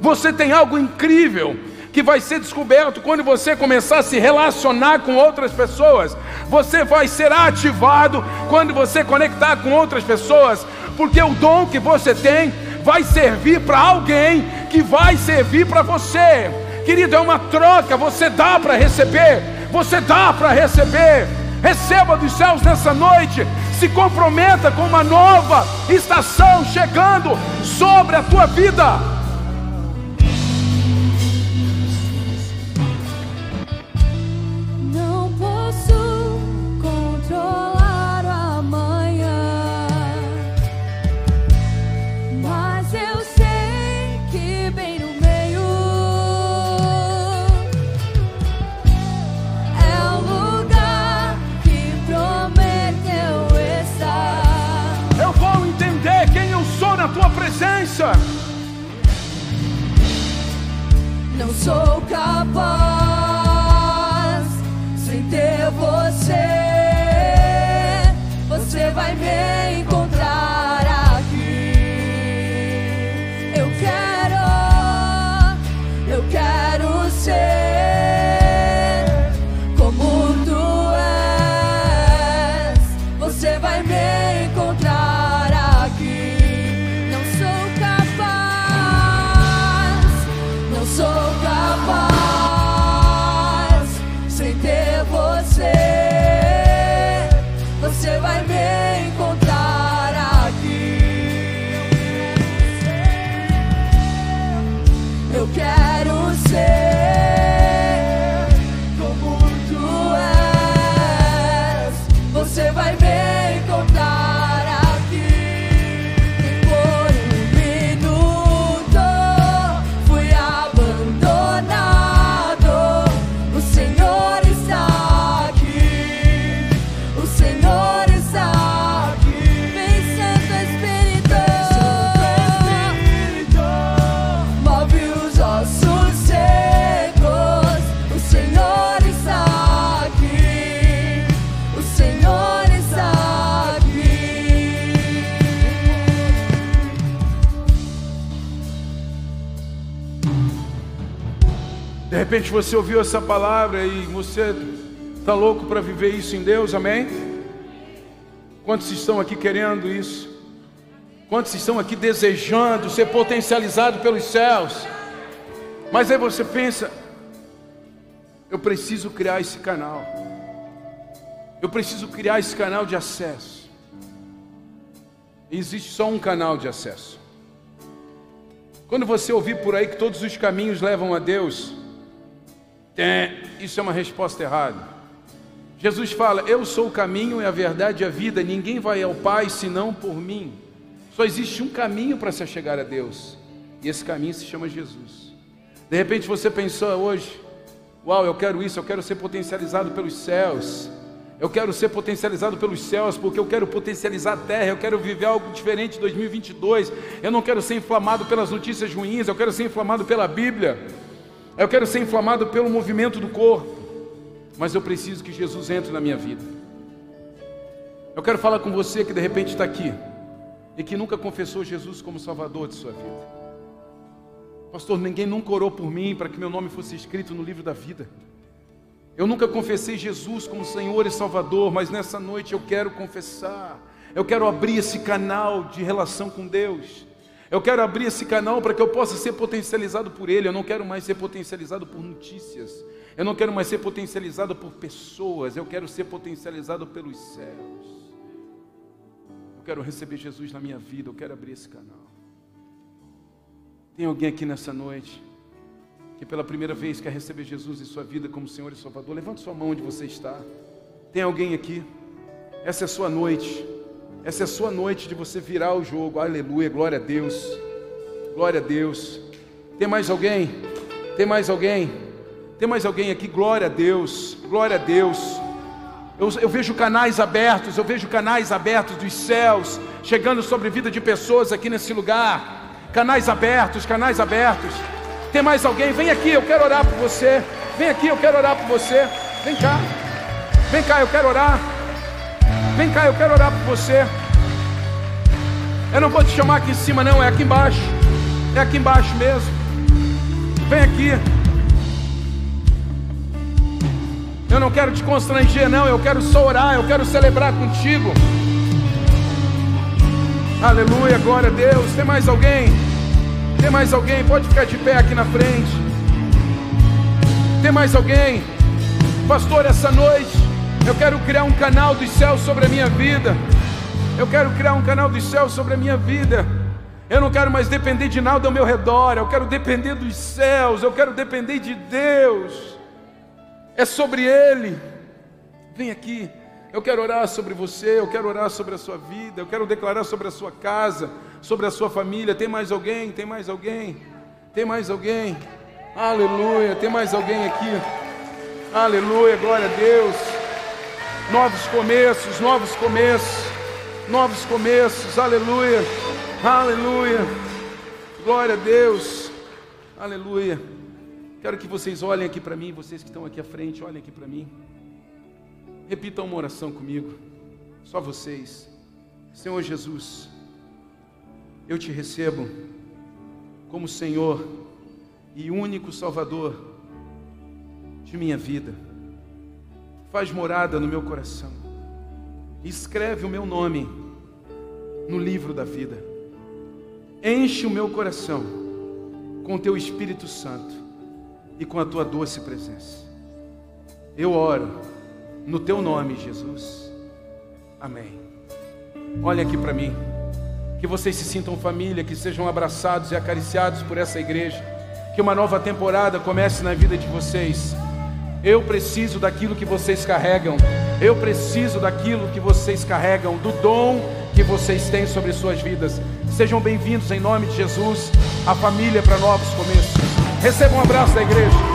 Você tem algo incrível que vai ser descoberto quando você começar a se relacionar com outras pessoas. Você vai ser ativado quando você conectar com outras pessoas, porque o dom que você tem vai servir para alguém que vai servir para você. Querido, é uma troca, você dá para receber, você dá para receber. Receba dos céus nessa noite, se comprometa com uma nova estação chegando sobre a tua vida. Presença. Não sou capaz sem ter você. Você vai me repente você ouviu essa palavra e você está louco para viver isso em Deus, amém? Quantos estão aqui querendo isso? Quantos estão aqui desejando ser potencializado pelos céus? Mas aí você pensa, eu preciso criar esse canal. Eu preciso criar esse canal de acesso. Existe só um canal de acesso. Quando você ouvir por aí que todos os caminhos levam a Deus, isso é uma resposta errada. Jesus fala: Eu sou o caminho e a verdade e a vida, ninguém vai ao Pai senão por mim. Só existe um caminho para se chegar a Deus, e esse caminho se chama Jesus. De repente você pensou hoje: Uau, eu quero isso, eu quero ser potencializado pelos céus. Eu quero ser potencializado pelos céus, porque eu quero potencializar a terra, eu quero viver algo diferente em 2022. Eu não quero ser inflamado pelas notícias ruins, eu quero ser inflamado pela Bíblia. Eu quero ser inflamado pelo movimento do corpo. Mas eu preciso que Jesus entre na minha vida. Eu quero falar com você que de repente está aqui e que nunca confessou Jesus como Salvador de sua vida. Pastor, ninguém nunca orou por mim para que meu nome fosse escrito no livro da vida. Eu nunca confessei Jesus como Senhor e Salvador, mas nessa noite eu quero confessar. Eu quero abrir esse canal de relação com Deus. Eu quero abrir esse canal para que eu possa ser potencializado por Ele. Eu não quero mais ser potencializado por notícias. Eu não quero mais ser potencializado por pessoas. Eu quero ser potencializado pelos céus. Eu quero receber Jesus na minha vida. Eu quero abrir esse canal. Tem alguém aqui nessa noite que pela primeira vez quer receber Jesus em sua vida como Senhor e Salvador, levante sua mão onde você está. Tem alguém aqui? Essa é a sua noite. Essa é a sua noite de você virar o jogo. Aleluia, glória a Deus. Glória a Deus. Tem mais alguém? Tem mais alguém? Tem mais alguém aqui? Glória a Deus. Glória a Deus. Eu, eu, vejo canais abertos, eu vejo canais abertos dos céus chegando sobre a vida de pessoas aqui nesse lugar. Canais abertos, canais abertos. Tem mais alguém? Vem aqui, eu quero orar por você. Vem aqui, eu quero orar por você. Vem cá. Vem cá, eu quero orar. Vem cá, eu quero orar por você. Eu não vou te chamar aqui em cima, não, é aqui embaixo. É aqui embaixo mesmo. Vem aqui. Eu não quero te constranger, não. Eu quero só orar. Eu quero celebrar contigo. Aleluia, glória a Deus. Tem mais alguém? Tem mais alguém? Pode ficar de pé aqui na frente. Tem mais alguém? Pastor, essa noite eu quero criar um canal dos céus sobre a minha vida. Eu quero criar um canal dos céus sobre a minha vida. Eu não quero mais depender de nada ao meu redor. Eu quero depender dos céus. Eu quero depender de Deus. É sobre Ele. Vem aqui. Eu quero orar sobre você, eu quero orar sobre a sua vida, eu quero declarar sobre a sua casa, sobre a sua família. Tem mais alguém? Tem mais alguém? Tem mais alguém? Aleluia, tem mais alguém aqui? Aleluia, glória a Deus. Novos começos, novos começos, novos começos, aleluia, aleluia, glória a Deus, aleluia. Quero que vocês olhem aqui para mim, vocês que estão aqui à frente, olhem aqui para mim. Repitam uma oração comigo, só vocês. Senhor Jesus, eu te recebo como Senhor e único Salvador de minha vida. Faz morada no meu coração. Escreve o meu nome no livro da vida. Enche o meu coração com teu Espírito Santo e com a tua doce presença. Eu oro no teu nome, Jesus. Amém. Olha aqui para mim. Que vocês se sintam família, que sejam abraçados e acariciados por essa igreja. Que uma nova temporada comece na vida de vocês. Eu preciso daquilo que vocês carregam. Eu preciso daquilo que vocês carregam, do dom que vocês têm sobre suas vidas. Sejam bem-vindos em nome de Jesus, a família para novos começos. Recebam um abraço da igreja.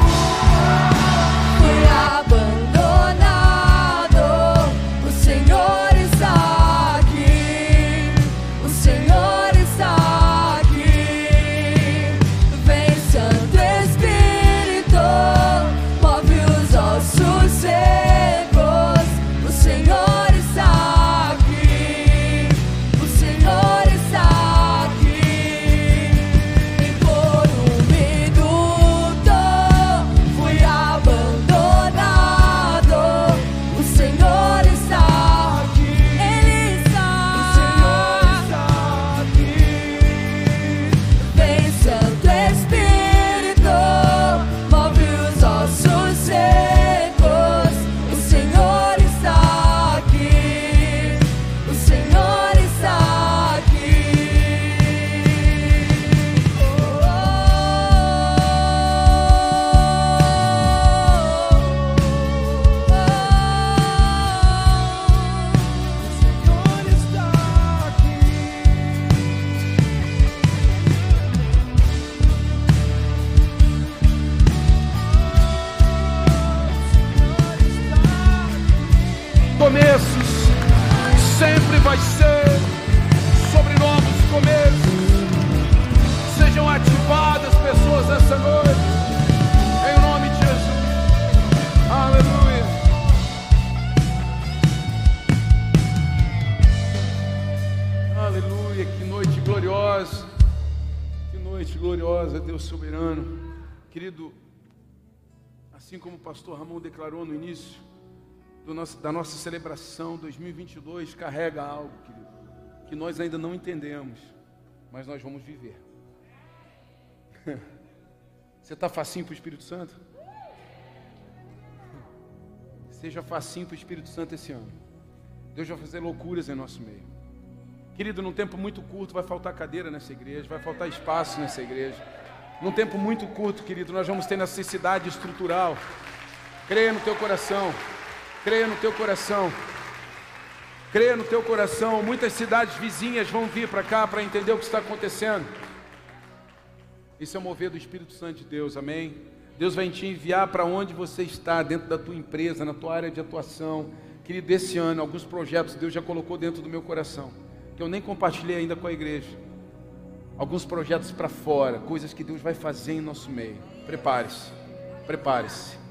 Pastor Ramon declarou no início nosso, da nossa celebração 2022, carrega algo, querido, que nós ainda não entendemos, mas nós vamos viver. Você está facinho para o Espírito Santo? Seja facinho para o Espírito Santo esse ano. Deus vai fazer loucuras em nosso meio. Querido, num tempo muito curto vai faltar cadeira nessa igreja, vai faltar espaço nessa igreja. Num tempo muito curto, querido, nós vamos ter necessidade estrutural. Creia no teu coração. Creia no teu coração. Creia no teu coração. Muitas cidades vizinhas vão vir para cá para entender o que está acontecendo. Isso é o mover do Espírito Santo de Deus, amém? Deus vai te enviar para onde você está, dentro da tua empresa, na tua área de atuação. Querido, esse ano, alguns projetos Deus já colocou dentro do meu coração, que eu nem compartilhei ainda com a igreja. Alguns projetos para fora, coisas que Deus vai fazer em nosso meio. Prepare-se, prepare-se.